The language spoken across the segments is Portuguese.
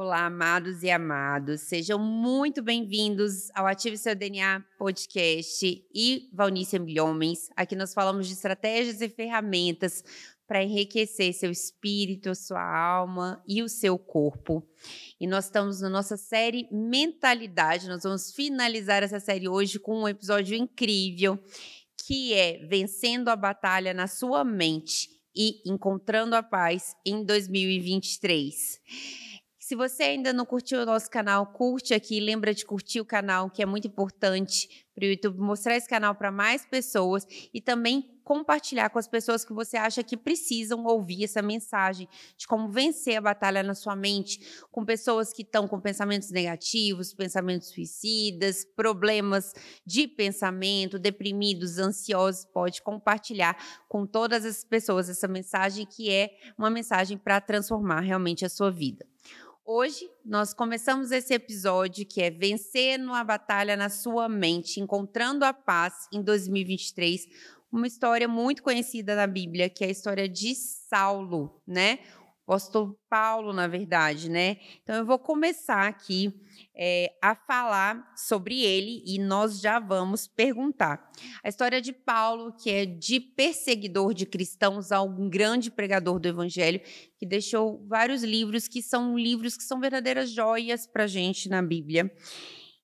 Olá, amados e amados. Sejam muito bem-vindos ao Ative Seu DNA podcast e Valnícia Milhomens. Aqui nós falamos de estratégias e ferramentas para enriquecer seu espírito, sua alma e o seu corpo. E nós estamos na nossa série Mentalidade. Nós vamos finalizar essa série hoje com um episódio incrível que é Vencendo a Batalha na Sua Mente e Encontrando a Paz em 2023. Se você ainda não curtiu o nosso canal, curte aqui, lembra de curtir o canal, que é muito importante para o YouTube mostrar esse canal para mais pessoas e também compartilhar com as pessoas que você acha que precisam ouvir essa mensagem de como vencer a batalha na sua mente, com pessoas que estão com pensamentos negativos, pensamentos suicidas, problemas de pensamento, deprimidos, ansiosos, pode compartilhar com todas as pessoas essa mensagem que é uma mensagem para transformar realmente a sua vida. Hoje nós começamos esse episódio que é Vencendo a Batalha na Sua Mente, Encontrando a Paz em 2023. Uma história muito conhecida na Bíblia, que é a história de Saulo, né? apóstolo Paulo, na verdade, né? Então eu vou começar aqui é, a falar sobre ele e nós já vamos perguntar. A história de Paulo, que é de perseguidor de cristãos a um grande pregador do evangelho, que deixou vários livros que são livros que são verdadeiras joias para gente na Bíblia.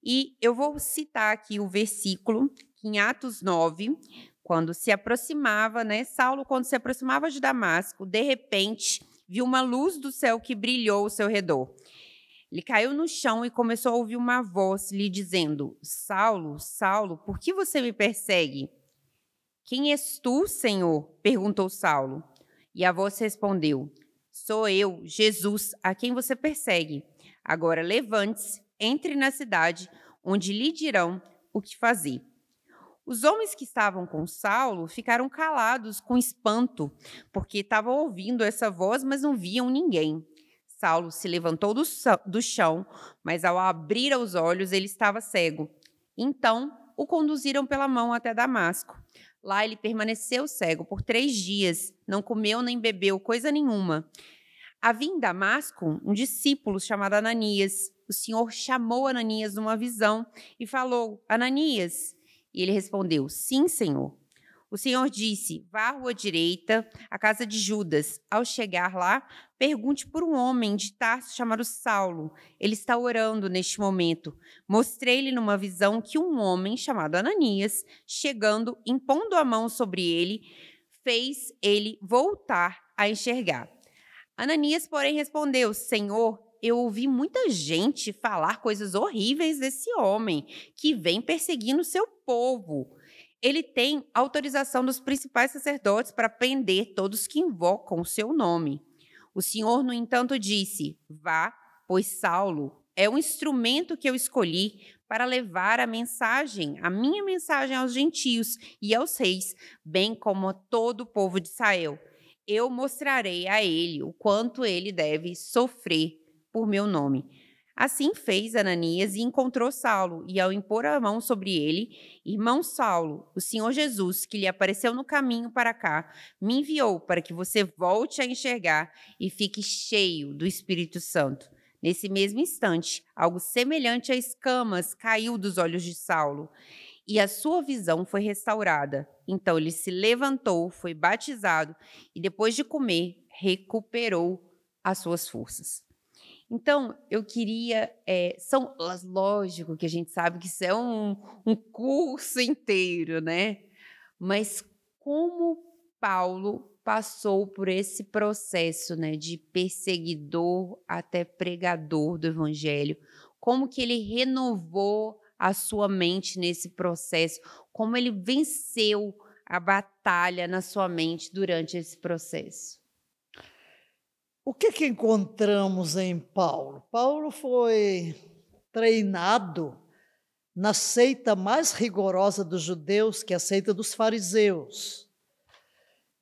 E eu vou citar aqui o versículo em Atos 9, quando se aproximava, né? Saulo, quando se aproximava de Damasco, de repente viu uma luz do céu que brilhou ao seu redor. Ele caiu no chão e começou a ouvir uma voz lhe dizendo: Saulo, Saulo, por que você me persegue? Quem és tu, Senhor? perguntou Saulo. E a voz respondeu: Sou eu, Jesus, a quem você persegue. Agora levante-se, entre na cidade, onde lhe dirão o que fazer. Os homens que estavam com Saulo ficaram calados com espanto, porque estavam ouvindo essa voz, mas não viam ninguém. Saulo se levantou do, chão, mas ao abrir os olhos ele estava cego. Então o conduziram pela mão até Damasco. Lá ele permaneceu cego por três dias, não comeu nem bebeu coisa nenhuma. Havia em Damasco um discípulo chamado Ananias. O Senhor chamou Ananias numa visão e falou: Ananias. E ele respondeu: Sim, Senhor. O Senhor disse: Vá à rua direita, à casa de Judas. Ao chegar lá, pergunte por um homem de Tarso chamado Saulo. Ele está orando neste momento. Mostrei-lhe numa visão que um homem chamado Ananias, chegando, impondo a mão sobre ele, fez ele voltar a enxergar. Ananias, porém, respondeu: Senhor, eu ouvi muita gente falar coisas horríveis desse homem que vem perseguindo seu povo. Ele tem autorização dos principais sacerdotes para prender todos que invocam o seu nome. O Senhor, no entanto, disse: Vá, pois Saulo é o instrumento que eu escolhi para levar a mensagem, a minha mensagem aos gentios e aos reis, bem como a todo o povo de Israel. Eu mostrarei a ele o quanto ele deve sofrer por meu nome. Assim fez Ananias e encontrou Saulo, e ao impor a mão sobre ele, irmão Saulo, o Senhor Jesus, que lhe apareceu no caminho para cá, me enviou para que você volte a enxergar e fique cheio do Espírito Santo. Nesse mesmo instante, algo semelhante a escamas caiu dos olhos de Saulo, e a sua visão foi restaurada. Então ele se levantou, foi batizado e, depois de comer, recuperou as suas forças. Então, eu queria. É, são, lógico que a gente sabe que isso é um, um curso inteiro, né? Mas como Paulo passou por esse processo né, de perseguidor até pregador do evangelho, como que ele renovou a sua mente nesse processo, como ele venceu a batalha na sua mente durante esse processo. O que, que encontramos em Paulo? Paulo foi treinado na seita mais rigorosa dos judeus, que é a seita dos fariseus.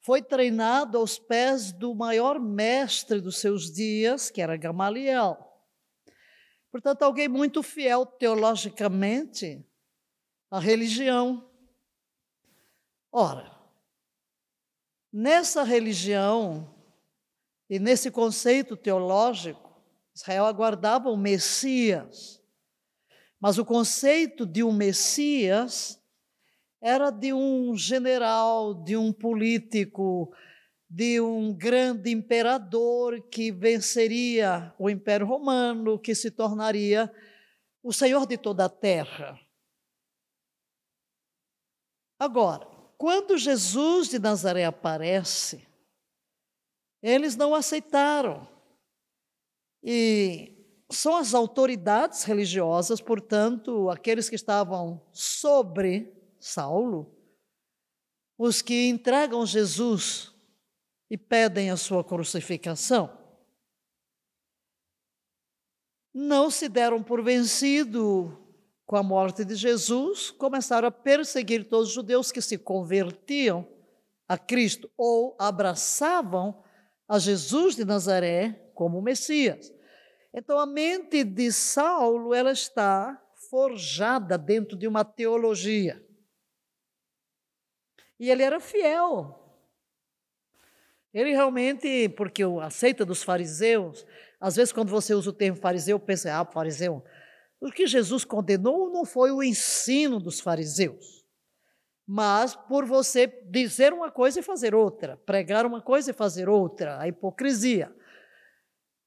Foi treinado aos pés do maior mestre dos seus dias, que era Gamaliel. Portanto, alguém muito fiel teologicamente à religião. Ora, nessa religião, e nesse conceito teológico, Israel aguardava o Messias. Mas o conceito de um Messias era de um general, de um político, de um grande imperador que venceria o Império Romano, que se tornaria o senhor de toda a terra. Agora, quando Jesus de Nazaré aparece, eles não aceitaram. E são as autoridades religiosas, portanto, aqueles que estavam sobre Saulo, os que entregam Jesus e pedem a sua crucificação. Não se deram por vencido com a morte de Jesus, começaram a perseguir todos os judeus que se convertiam a Cristo ou abraçavam a Jesus de Nazaré como Messias. Então a mente de Saulo ela está forjada dentro de uma teologia. E ele era fiel. Ele realmente, porque a seita dos fariseus, às vezes quando você usa o termo fariseu, pensa, ah, fariseu. O que Jesus condenou não foi o ensino dos fariseus, mas por você dizer uma coisa e fazer outra, pregar uma coisa e fazer outra, a hipocrisia.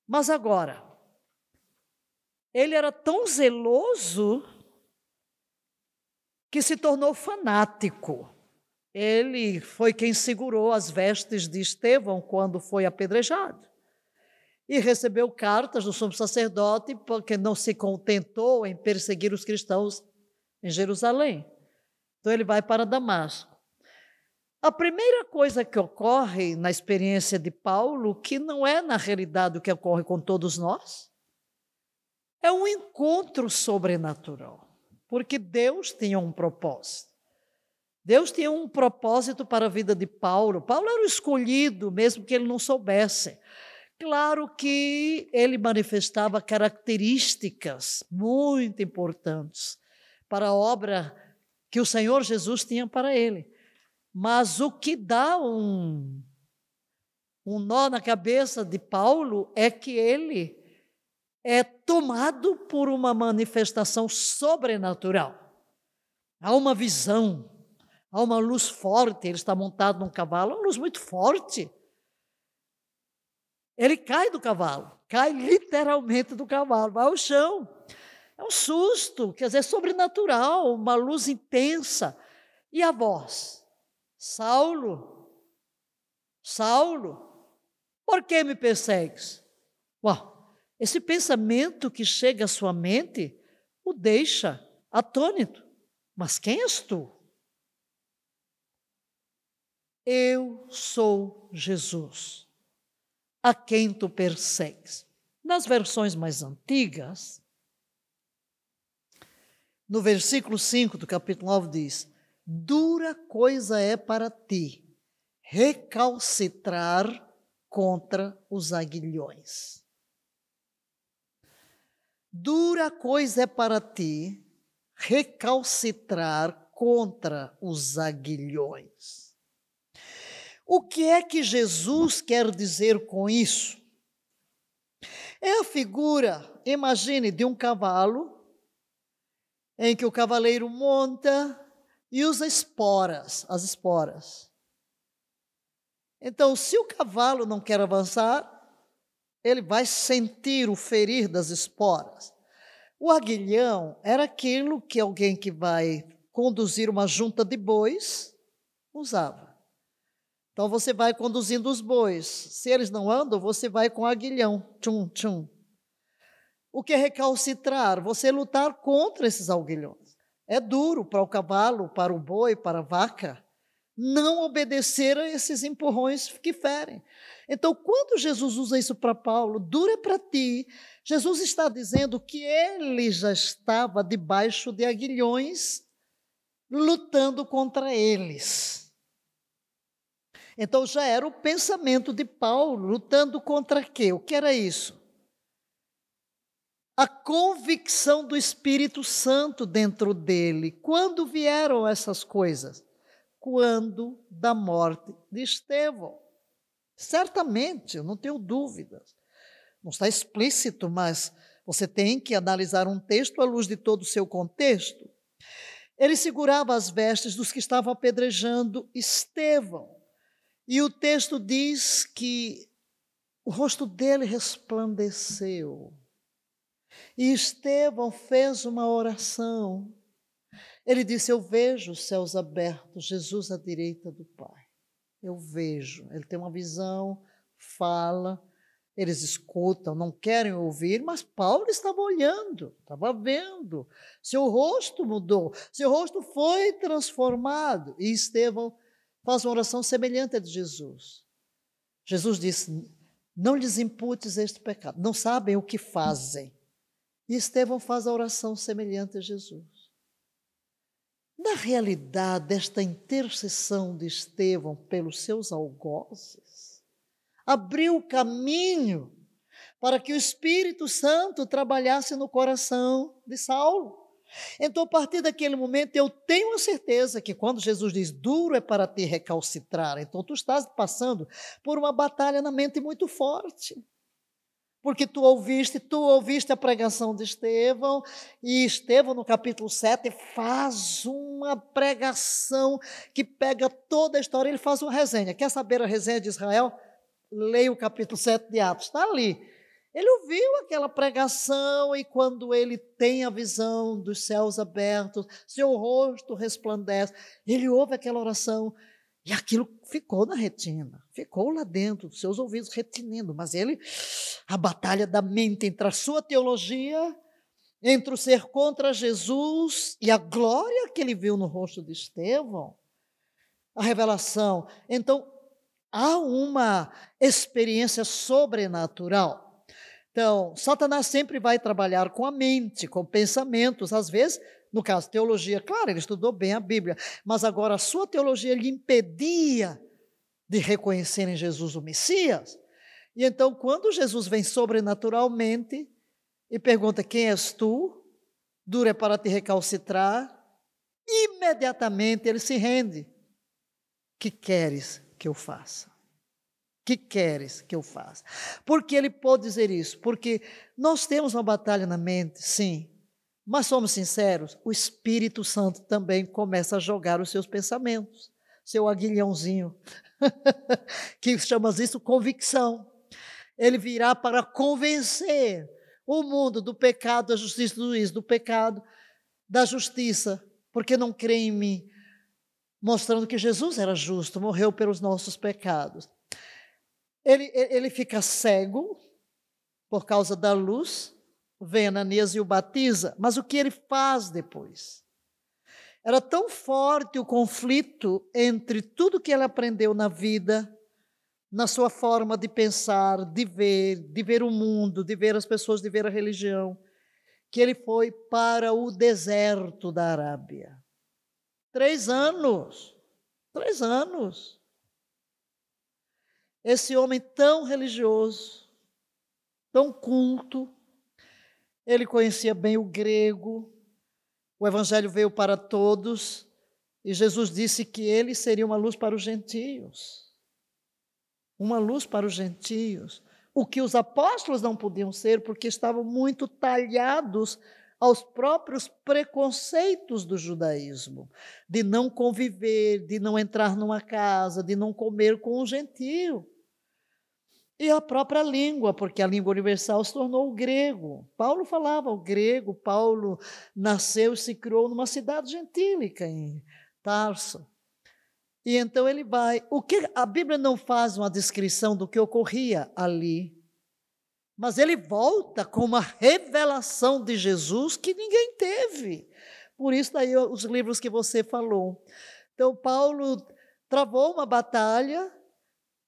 Mas agora, ele era tão zeloso que se tornou fanático. Ele foi quem segurou as vestes de Estevão quando foi apedrejado. E recebeu cartas do sumo sacerdote, porque não se contentou em perseguir os cristãos em Jerusalém. Então ele vai para Damasco. A primeira coisa que ocorre na experiência de Paulo, que não é na realidade o que ocorre com todos nós, é um encontro sobrenatural, porque Deus tinha um propósito. Deus tinha um propósito para a vida de Paulo. Paulo era o escolhido, mesmo que ele não soubesse. Claro que ele manifestava características muito importantes para a obra que o Senhor Jesus tinha para ele. Mas o que dá um, um nó na cabeça de Paulo é que ele é tomado por uma manifestação sobrenatural. Há uma visão, há uma luz forte. Ele está montado num cavalo, uma luz muito forte. Ele cai do cavalo, cai literalmente do cavalo, vai ao chão. É um susto, quer dizer, sobrenatural, uma luz intensa. E a voz? Saulo, Saulo, por que me persegues? Uau, esse pensamento que chega à sua mente o deixa atônito. Mas quem és tu? Eu sou Jesus, a quem tu persegues. Nas versões mais antigas, no versículo 5 do capítulo 9 diz: Dura coisa é para ti recalcitrar contra os aguilhões. Dura coisa é para ti recalcitrar contra os aguilhões. O que é que Jesus quer dizer com isso? É a figura, imagine, de um cavalo, em que o cavaleiro monta e usa esporas, as esporas. Então, se o cavalo não quer avançar, ele vai sentir o ferir das esporas. O aguilhão era aquilo que alguém que vai conduzir uma junta de bois usava. Então você vai conduzindo os bois. Se eles não andam, você vai com aguilhão. Tchum, tchum. O que é recalcitrar? Você lutar contra esses aguilhões. É duro para o cavalo, para o boi, para a vaca não obedecer a esses empurrões que ferem. Então, quando Jesus usa isso para Paulo, dura para ti, Jesus está dizendo que ele já estava debaixo de aguilhões, lutando contra eles. Então, já era o pensamento de Paulo, lutando contra quê? O que era isso? A convicção do Espírito Santo dentro dele. Quando vieram essas coisas? quando da morte de Estevão. Certamente, eu não tenho dúvidas. Não está explícito, mas você tem que analisar um texto à luz de todo o seu contexto. Ele segurava as vestes dos que estavam apedrejando Estevão. E o texto diz que o rosto dele resplandeceu. E Estevão fez uma oração. Ele disse: Eu vejo os céus abertos, Jesus à direita do Pai. Eu vejo. Ele tem uma visão, fala, eles escutam, não querem ouvir, mas Paulo estava olhando, estava vendo. Seu rosto mudou, seu rosto foi transformado. E Estevão faz uma oração semelhante à de Jesus. Jesus disse: Não lhes imputes este pecado, não sabem o que fazem. E Estevão faz a oração semelhante a Jesus. Na realidade, esta intercessão de Estevão pelos seus algozes abriu caminho para que o Espírito Santo trabalhasse no coração de Saulo. Então, a partir daquele momento, eu tenho a certeza que quando Jesus diz duro é para te recalcitrar, então tu estás passando por uma batalha na mente muito forte. Porque tu ouviste, tu ouviste a pregação de Estevão, e Estevão, no capítulo 7, faz uma pregação que pega toda a história, ele faz uma resenha. Quer saber a resenha de Israel? Leia o capítulo 7 de Atos, está ali. Ele ouviu aquela pregação e quando ele tem a visão dos céus abertos, seu rosto resplandece, ele ouve aquela oração e aquilo ficou na retina, ficou lá dentro dos seus ouvidos retinindo, mas ele a batalha da mente entre a sua teologia, entre o ser contra Jesus e a glória que ele viu no rosto de Estevão, a revelação. Então, há uma experiência sobrenatural então, Satanás sempre vai trabalhar com a mente, com pensamentos, às vezes, no caso, teologia, claro, ele estudou bem a Bíblia, mas agora a sua teologia lhe impedia de reconhecer em Jesus o Messias. E então, quando Jesus vem sobrenaturalmente e pergunta: Quem és tu? Dura é para te recalcitrar, imediatamente ele se rende. Que queres que eu faça? que queres que eu faça? Por que ele pode dizer isso? Porque nós temos uma batalha na mente, sim, mas somos sinceros, o Espírito Santo também começa a jogar os seus pensamentos, seu aguilhãozinho, que chamamos isso convicção. Ele virá para convencer o mundo do pecado, da justiça do juízo, do pecado, da justiça, porque não crê em mim, mostrando que Jesus era justo, morreu pelos nossos pecados. Ele, ele fica cego por causa da luz, vem Ananias e o batiza, mas o que ele faz depois? Era tão forte o conflito entre tudo que ele aprendeu na vida, na sua forma de pensar, de ver, de ver o mundo, de ver as pessoas, de ver a religião, que ele foi para o deserto da Arábia. Três anos. Três anos. Esse homem tão religioso, tão culto, ele conhecia bem o grego, o evangelho veio para todos, e Jesus disse que ele seria uma luz para os gentios. Uma luz para os gentios. O que os apóstolos não podiam ser, porque estavam muito talhados aos próprios preconceitos do judaísmo, de não conviver, de não entrar numa casa, de não comer com um gentio. E a própria língua, porque a língua universal se tornou o grego. Paulo falava o grego, Paulo nasceu e se criou numa cidade gentílica, em Tarso. E então ele vai. O que a Bíblia não faz uma descrição do que ocorria ali, mas ele volta com uma revelação de Jesus que ninguém teve. Por isso daí os livros que você falou. Então Paulo travou uma batalha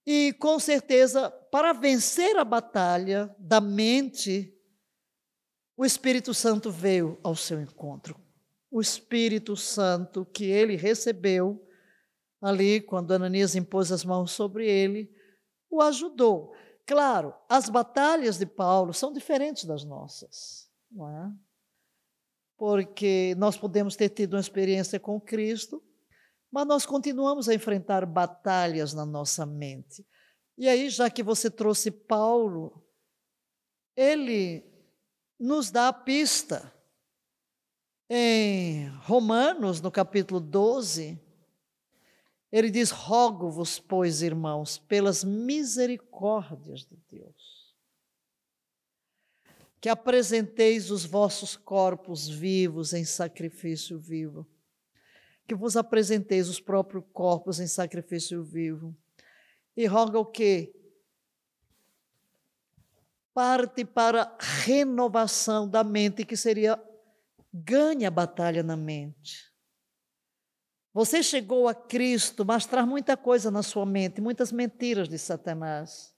e com certeza, para vencer a batalha da mente, o Espírito Santo veio ao seu encontro. O Espírito Santo que ele recebeu ali, quando Ananias impôs as mãos sobre ele, o ajudou. Claro, as batalhas de Paulo são diferentes das nossas, não é? Porque nós podemos ter tido uma experiência com Cristo, mas nós continuamos a enfrentar batalhas na nossa mente. E aí, já que você trouxe Paulo, ele nos dá a pista. Em Romanos, no capítulo 12, ele diz: Rogo-vos, pois, irmãos, pelas misericórdias de Deus, que apresenteis os vossos corpos vivos em sacrifício vivo, que vos apresenteis os próprios corpos em sacrifício vivo. E roga o quê? Parte para renovação da mente, que seria ganhe a batalha na mente. Você chegou a Cristo, mas traz muita coisa na sua mente, muitas mentiras de Satanás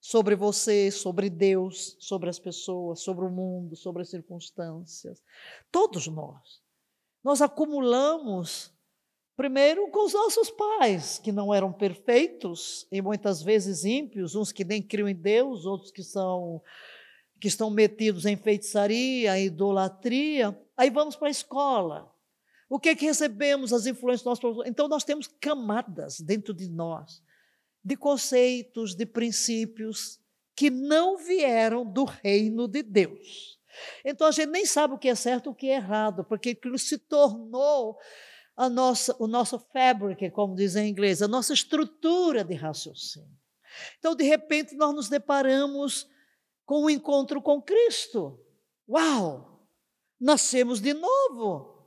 sobre você, sobre Deus, sobre as pessoas, sobre o mundo, sobre as circunstâncias. Todos nós. Nós acumulamos, primeiro, com os nossos pais, que não eram perfeitos e muitas vezes ímpios, uns que nem criam em Deus, outros que são que estão metidos em feitiçaria, idolatria. Aí vamos para a escola. O que é que recebemos as influências do nosso Então nós temos camadas dentro de nós de conceitos, de princípios que não vieram do reino de Deus. Então a gente nem sabe o que é certo e o que é errado, porque aquilo se tornou a nossa, o nosso fabric, como dizem em inglês, a nossa estrutura de raciocínio. Então, de repente, nós nos deparamos com o um encontro com Cristo. Uau! Nascemos de novo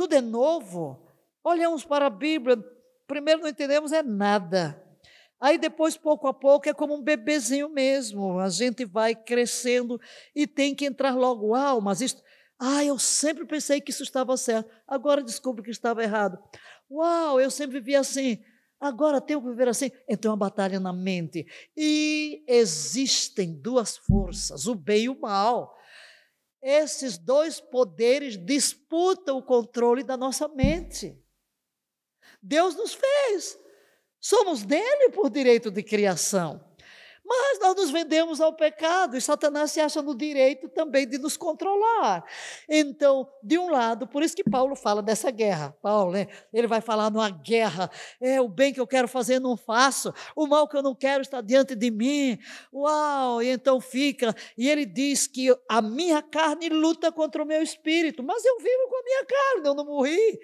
tudo é novo. Olhamos para a Bíblia, primeiro não entendemos é nada. Aí depois, pouco a pouco, é como um bebezinho mesmo. A gente vai crescendo e tem que entrar logo. Uau, mas. Ah, eu sempre pensei que isso estava certo. Agora descubro que estava errado. Uau, eu sempre vivi assim. Agora tenho que viver assim. Então, é uma batalha na mente. E existem duas forças, o bem e o mal. Esses dois poderes disputam o controle da nossa mente. Deus nos fez. Somos dele por direito de criação. Mas nós nos vendemos ao pecado e Satanás se acha no direito também de nos controlar. Então, de um lado, por isso que Paulo fala dessa guerra. Paulo, né? ele vai falar numa guerra. É o bem que eu quero fazer não faço, o mal que eu não quero está diante de mim. Uau! E então fica, e ele diz que a minha carne luta contra o meu espírito, mas eu vivo com a minha carne, eu não morri.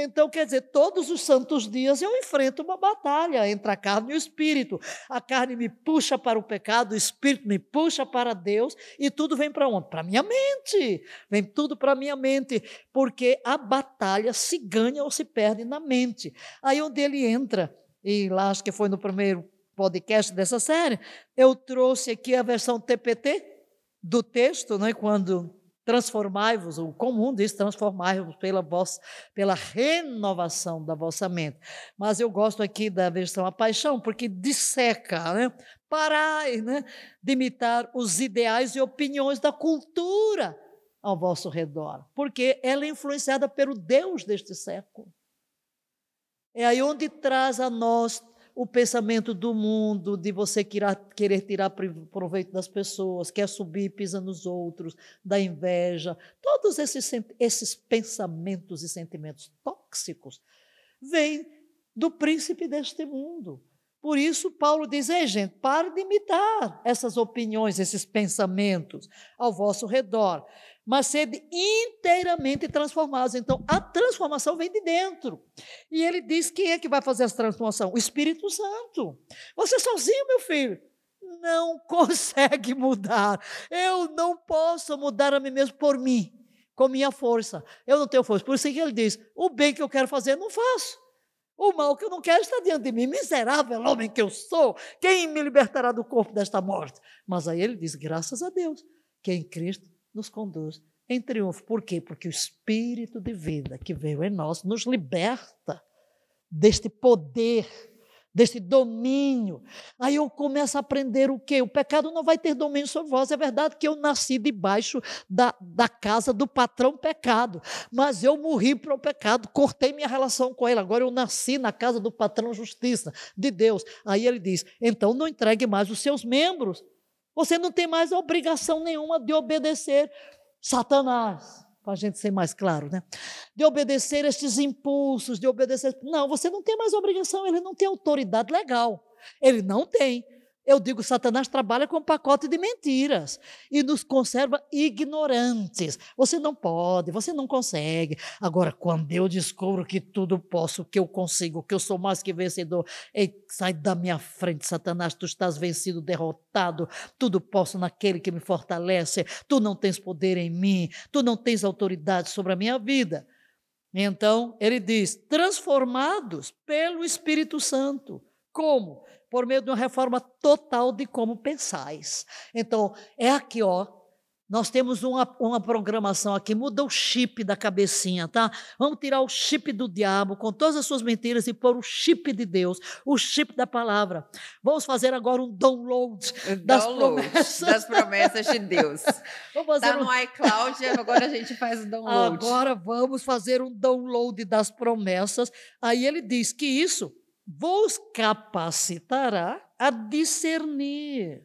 Então, quer dizer, todos os santos dias eu enfrento uma batalha entre a carne e o espírito. A carne me puxa para o pecado, o espírito me puxa para Deus e tudo vem para onde? Para minha mente. Vem tudo para minha mente, porque a batalha se ganha ou se perde na mente. Aí onde ele entra, e lá acho que foi no primeiro podcast dessa série, eu trouxe aqui a versão TPT do texto, né, quando transformai-vos, o comum diz transformai-vos pela, pela renovação da vossa mente. Mas eu gosto aqui da versão A Paixão, porque disseca, né? parai né? de imitar os ideais e opiniões da cultura ao vosso redor, porque ela é influenciada pelo Deus deste século. É aí onde traz a nós o pensamento do mundo, de você querer tirar proveito das pessoas, quer subir, pisa nos outros, da inveja, todos esses, esses pensamentos e sentimentos tóxicos vêm do príncipe deste mundo. Por isso, Paulo diz: Ei, gente, pare de imitar essas opiniões, esses pensamentos ao vosso redor mas sede inteiramente transformados. Então, a transformação vem de dentro. E ele diz: quem é que vai fazer essa transformação? O Espírito Santo. Você sozinho, meu filho, não consegue mudar. Eu não posso mudar a mim mesmo por mim, com minha força. Eu não tenho força. Por isso que ele diz: o bem que eu quero fazer, não faço. O mal que eu não quero está diante de mim. Miserável homem que eu sou, quem me libertará do corpo desta morte? Mas aí ele diz: graças a Deus, que em Cristo nos conduz em triunfo. Por quê? Porque o Espírito de vida que veio em nós nos liberta deste poder, deste domínio. Aí eu começo a aprender o quê? O pecado não vai ter domínio sobre vós. É verdade que eu nasci debaixo da, da casa do patrão pecado, mas eu morri para o pecado, cortei minha relação com ele. Agora eu nasci na casa do patrão justiça, de Deus. Aí ele diz: então não entregue mais os seus membros você não tem mais obrigação nenhuma de obedecer Satanás, para a gente ser mais claro, né? De obedecer estes impulsos, de obedecer. Não, você não tem mais obrigação, ele não tem autoridade legal. Ele não tem. Eu digo, Satanás trabalha com um pacote de mentiras e nos conserva ignorantes. Você não pode, você não consegue. Agora, quando eu descubro que tudo posso, que eu consigo, que eu sou mais que vencedor, ei, sai da minha frente, Satanás, tu estás vencido, derrotado. Tudo posso naquele que me fortalece. Tu não tens poder em mim, tu não tens autoridade sobre a minha vida. Então, ele diz: transformados pelo Espírito Santo. Como? Por meio de uma reforma total de como pensais. Então, é aqui, ó. Nós temos uma, uma programação aqui, muda o chip da cabecinha, tá? Vamos tirar o chip do diabo com todas as suas mentiras e pôr o chip de Deus, o chip da palavra. Vamos fazer agora um download, das, download promessas. das promessas de Deus. vamos fazer tá um... no iCloud, agora a gente faz o download. Agora vamos fazer um download das promessas. Aí ele diz que isso vos capacitará a discernir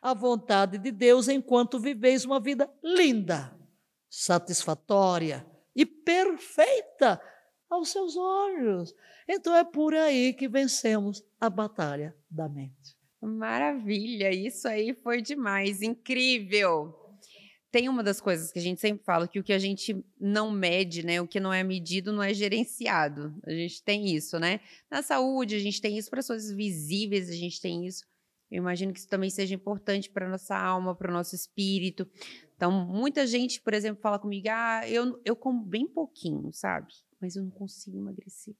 a vontade de Deus enquanto viveis uma vida linda, satisfatória e perfeita aos seus olhos. Então é por aí que vencemos a batalha da mente. Maravilha, isso aí foi demais, incrível tem uma das coisas que a gente sempre fala que o que a gente não mede, né, o que não é medido não é gerenciado. A gente tem isso, né? Na saúde a gente tem isso para as coisas visíveis, a gente tem isso. Eu imagino que isso também seja importante para nossa alma, para o nosso espírito. Então, muita gente, por exemplo, fala comigo: "Ah, eu eu como bem pouquinho, sabe? Mas eu não consigo emagrecer".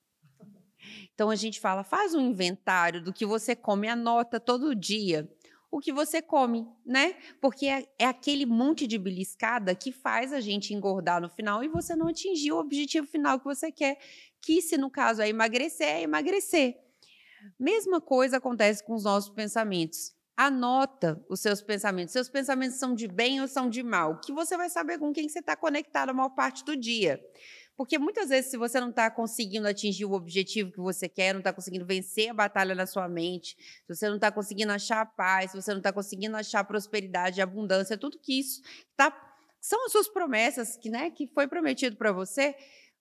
Então a gente fala: "Faz um inventário do que você come, anota todo dia" o que você come, né? Porque é, é, aquele monte de beliscada que faz a gente engordar no final e você não atingir o objetivo final que você quer, que se no caso é emagrecer, é emagrecer. Mesma coisa acontece com os nossos pensamentos. Anota os seus pensamentos. Seus pensamentos são de bem ou são de mal? Que você vai saber com quem você está conectado a maior parte do dia. Porque muitas vezes, se você não está conseguindo atingir o objetivo que você quer, não está conseguindo vencer a batalha na sua mente, se você não está conseguindo achar paz, se você não está conseguindo achar prosperidade, abundância, tudo que isso tá, são as suas promessas que, né, que foi prometido para você,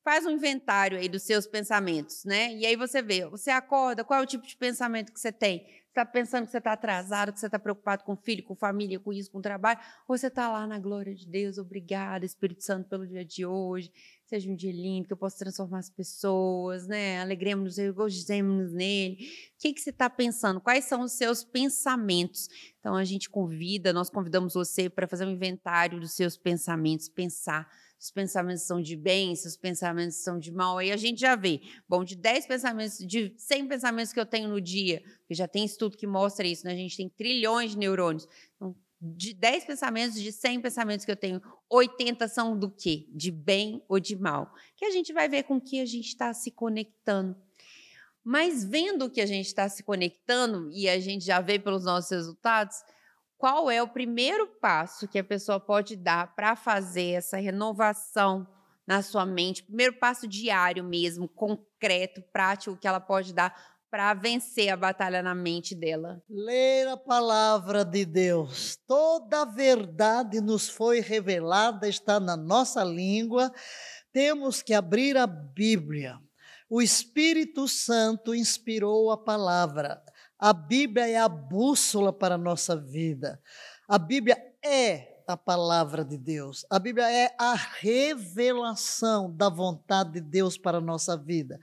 faz um inventário aí dos seus pensamentos, né? E aí você vê, você acorda, qual é o tipo de pensamento que você tem? Está pensando que você está atrasado, que você está preocupado com filho, com família, com isso, com trabalho, ou você está lá na glória de Deus, obrigada, Espírito Santo, pelo dia de hoje, seja um dia lindo, que eu possa transformar as pessoas, né? Alegremos-nos, regozijemos-nos nele. O que, que você está pensando? Quais são os seus pensamentos? Então, a gente convida, nós convidamos você para fazer um inventário dos seus pensamentos, pensar os pensamentos são de bem, se os pensamentos são de mal, aí a gente já vê. Bom, de 10 pensamentos, de 100 pensamentos que eu tenho no dia, que já tem estudo que mostra isso, né? A gente tem trilhões de neurônios. Então, de 10 pensamentos, de 100 pensamentos que eu tenho, 80 são do quê? De bem ou de mal. Que a gente vai ver com que a gente está se conectando. Mas vendo que a gente está se conectando, e a gente já vê pelos nossos resultados, qual é o primeiro passo que a pessoa pode dar para fazer essa renovação na sua mente? Primeiro passo diário mesmo, concreto, prático, que ela pode dar para vencer a batalha na mente dela? Ler a palavra de Deus. Toda a verdade nos foi revelada, está na nossa língua. Temos que abrir a Bíblia. O Espírito Santo inspirou a palavra. A Bíblia é a bússola para a nossa vida. A Bíblia é a palavra de Deus. A Bíblia é a revelação da vontade de Deus para a nossa vida.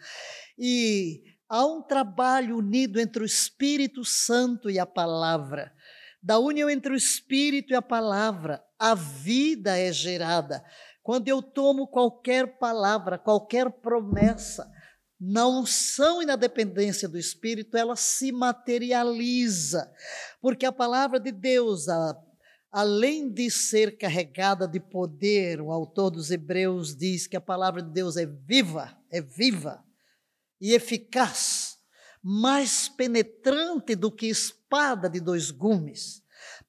E há um trabalho unido entre o Espírito Santo e a palavra. Da união entre o Espírito e a palavra, a vida é gerada. Quando eu tomo qualquer palavra, qualquer promessa, na unção e na dependência do Espírito, ela se materializa. Porque a palavra de Deus, a, além de ser carregada de poder, o autor dos Hebreus diz que a palavra de Deus é viva, é viva e eficaz, mais penetrante do que espada de dois gumes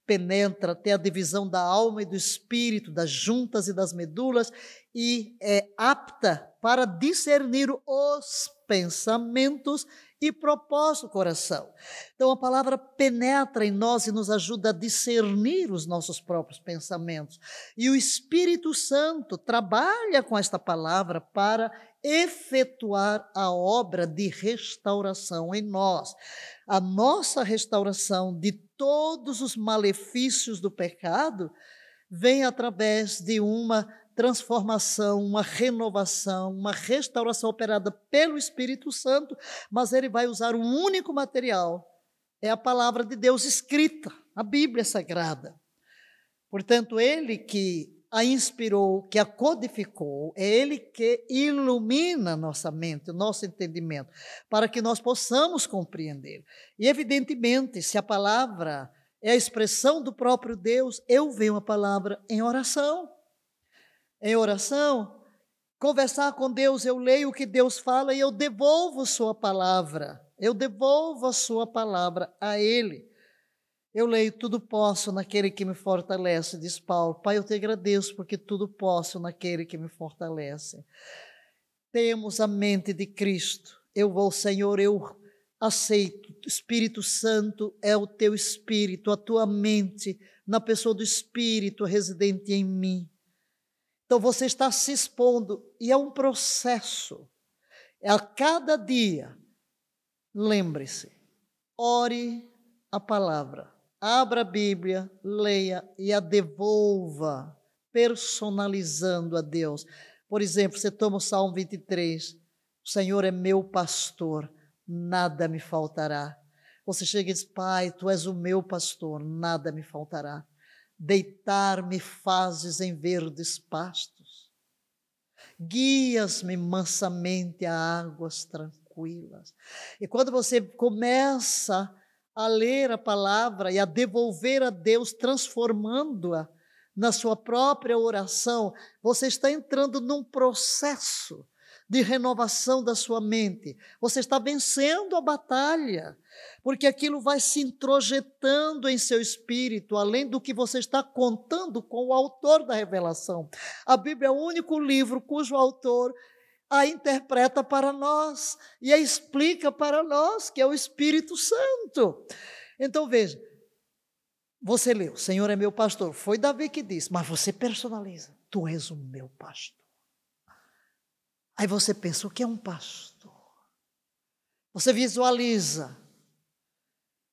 penetra até a divisão da alma e do espírito, das juntas e das medulas, e é apta para discernir os pensamentos e propósito coração. Então a palavra penetra em nós e nos ajuda a discernir os nossos próprios pensamentos. E o Espírito Santo trabalha com esta palavra para efetuar a obra de restauração em nós. A nossa restauração de todos os malefícios do pecado vem através de uma transformação, uma renovação, uma restauração operada pelo Espírito Santo, mas ele vai usar um único material, é a palavra de Deus escrita, a Bíblia Sagrada. Portanto, ele que a inspirou, que a codificou, é ele que ilumina nossa mente, nosso entendimento, para que nós possamos compreender. E, evidentemente, se a palavra é a expressão do próprio Deus, eu venho a palavra em oração em oração, conversar com Deus, eu leio o que Deus fala e eu devolvo Sua palavra. Eu devolvo a Sua palavra a Ele. Eu leio tudo posso naquele que me fortalece, diz Paulo. Pai, eu te agradeço porque tudo posso naquele que me fortalece. Temos a mente de Cristo. Eu vou, Senhor, eu aceito. Espírito Santo é o teu espírito, a tua mente, na pessoa do Espírito residente em mim. Então você está se expondo e é um processo. É a cada dia. Lembre-se, ore a palavra, abra a Bíblia, leia e a devolva, personalizando a Deus. Por exemplo, você toma o Salmo 23, o Senhor é meu pastor, nada me faltará. Você chega e diz, Pai, tu és o meu pastor, nada me faltará. Deitar-me fazes em verdes pastos. Guias-me mansamente a águas tranquilas. E quando você começa a ler a palavra e a devolver a Deus, transformando-a na sua própria oração, você está entrando num processo de renovação da sua mente. Você está vencendo a batalha, porque aquilo vai se introjetando em seu espírito, além do que você está contando com o autor da revelação. A Bíblia é o único livro cujo autor a interpreta para nós e a explica para nós, que é o Espírito Santo. Então veja, você leu, Senhor é meu pastor. Foi Davi que disse, mas você personaliza. Tu és o meu pastor. Aí você pensa, o que é um pastor? Você visualiza.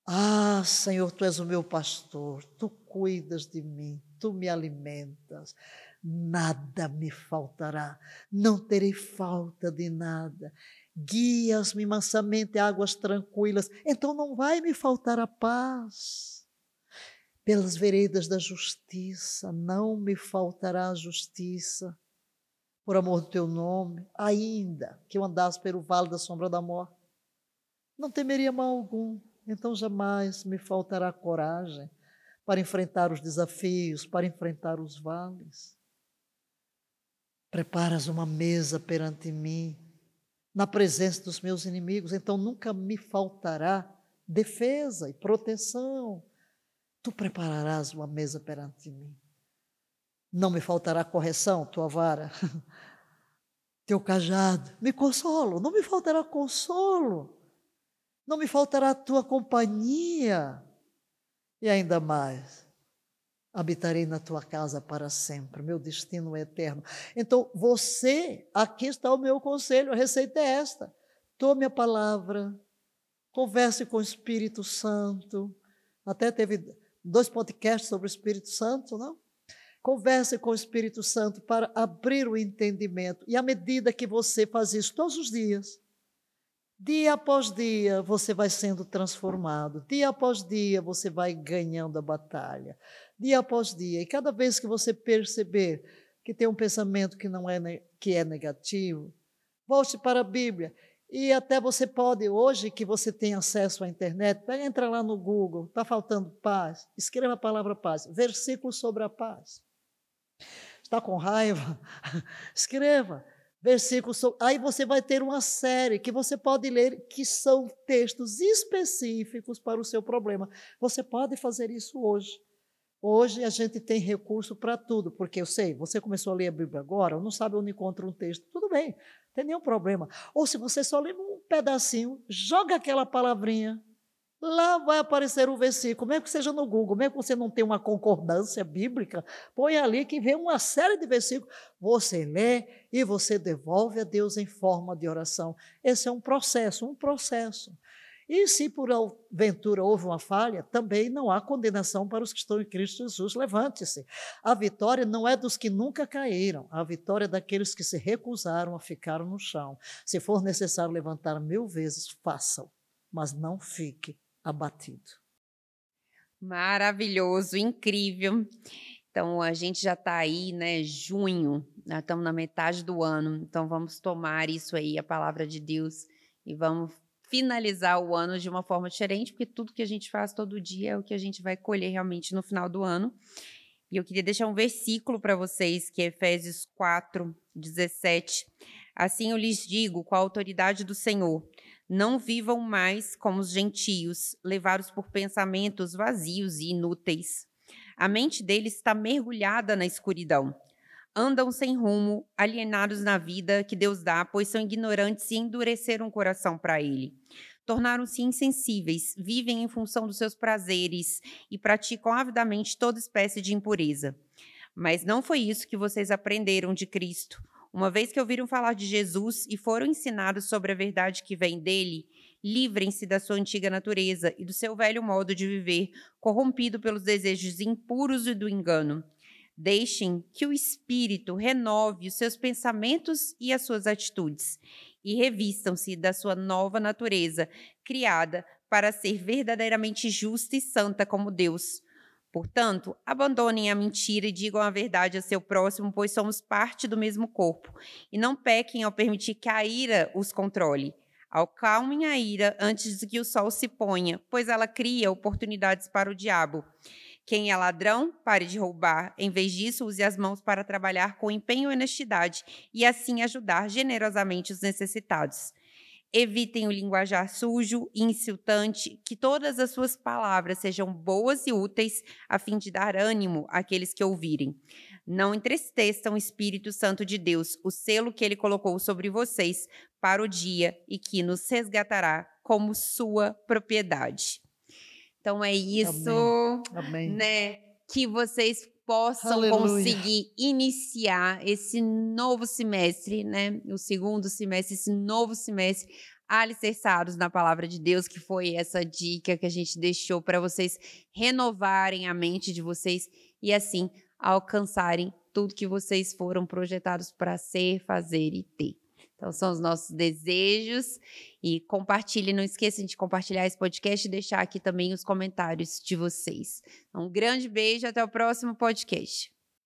Ah, Senhor, tu és o meu pastor, tu cuidas de mim, tu me alimentas, nada me faltará, não terei falta de nada. Guias-me mansamente a águas tranquilas, então não vai me faltar a paz. Pelas veredas da justiça, não me faltará a justiça por amor do teu nome, ainda que eu andasse pelo vale da sombra da morte, não temeria mal algum, então jamais me faltará coragem para enfrentar os desafios, para enfrentar os vales. Preparas uma mesa perante mim, na presença dos meus inimigos, então nunca me faltará defesa e proteção. Tu prepararás uma mesa perante mim. Não me faltará correção, tua vara, teu cajado, me consolo, não me faltará consolo, não me faltará tua companhia, e ainda mais, habitarei na tua casa para sempre, meu destino é eterno. Então, você, aqui está o meu conselho, a receita é esta: tome a palavra, converse com o Espírito Santo. Até teve dois podcasts sobre o Espírito Santo, não? Converse com o Espírito Santo para abrir o entendimento. E à medida que você faz isso todos os dias, dia após dia, você vai sendo transformado. Dia após dia, você vai ganhando a batalha. Dia após dia. E cada vez que você perceber que tem um pensamento que não é que é negativo, volte para a Bíblia. E até você pode, hoje que você tem acesso à internet, entra lá no Google, está faltando paz, escreva a palavra paz, versículo sobre a paz. Está com raiva? Escreva. Versículos. Aí você vai ter uma série que você pode ler que são textos específicos para o seu problema. Você pode fazer isso hoje. Hoje a gente tem recurso para tudo, porque eu sei, você começou a ler a Bíblia agora, não sabe onde encontra um texto, tudo bem, não tem nenhum problema. Ou se você só lê um pedacinho, joga aquela palavrinha. Lá vai aparecer o versículo, mesmo que seja no Google, mesmo que você não tenha uma concordância bíblica, põe ali que vem uma série de versículos. Você lê e você devolve a Deus em forma de oração. Esse é um processo, um processo. E se por aventura houve uma falha, também não há condenação para os que estão em Cristo Jesus. Levante-se. A vitória não é dos que nunca caíram, a vitória é daqueles que se recusaram a ficar no chão. Se for necessário levantar mil vezes, façam, mas não fique abatido. Maravilhoso, incrível. Então, a gente já está aí, né? Junho, estamos na metade do ano. Então, vamos tomar isso aí, a palavra de Deus, e vamos finalizar o ano de uma forma diferente, porque tudo que a gente faz todo dia é o que a gente vai colher realmente no final do ano. E eu queria deixar um versículo para vocês, que é Efésios 4, 17. Assim eu lhes digo, com a autoridade do Senhor, não vivam mais como os gentios, levados por pensamentos vazios e inúteis. A mente deles está mergulhada na escuridão andam sem rumo, alienados na vida que Deus dá, pois são ignorantes e endureceram o coração para Ele. Tornaram-se insensíveis, vivem em função dos seus prazeres e praticam avidamente toda espécie de impureza. Mas não foi isso que vocês aprenderam de Cristo. Uma vez que ouviram falar de Jesus e foram ensinados sobre a verdade que vem dele, livrem-se da sua antiga natureza e do seu velho modo de viver, corrompido pelos desejos impuros e do engano. Deixem que o Espírito renove os seus pensamentos e as suas atitudes, e revistam-se da sua nova natureza, criada para ser verdadeiramente justa e santa como Deus. Portanto, abandonem a mentira e digam a verdade a seu próximo, pois somos parte do mesmo corpo. E não pequem ao permitir que a ira os controle. Acalmem a ira antes de que o sol se ponha, pois ela cria oportunidades para o diabo. Quem é ladrão, pare de roubar. Em vez disso, use as mãos para trabalhar com empenho e honestidade e assim ajudar generosamente os necessitados. Evitem o linguajar sujo e insultante, que todas as suas palavras sejam boas e úteis, a fim de dar ânimo àqueles que ouvirem. Não entristeçam o Espírito Santo de Deus, o selo que ele colocou sobre vocês para o dia e que nos resgatará como sua propriedade. Então é isso, Amém. Amém. né? Que vocês possam Aleluia. conseguir iniciar esse novo semestre, né? O segundo semestre, esse novo semestre, alicerçados na palavra de Deus, que foi essa dica que a gente deixou para vocês renovarem a mente de vocês e assim alcançarem tudo que vocês foram projetados para ser, fazer e ter. Então, são os nossos desejos. E compartilhe, não esqueçam de compartilhar esse podcast e deixar aqui também os comentários de vocês. Um grande beijo, até o próximo podcast.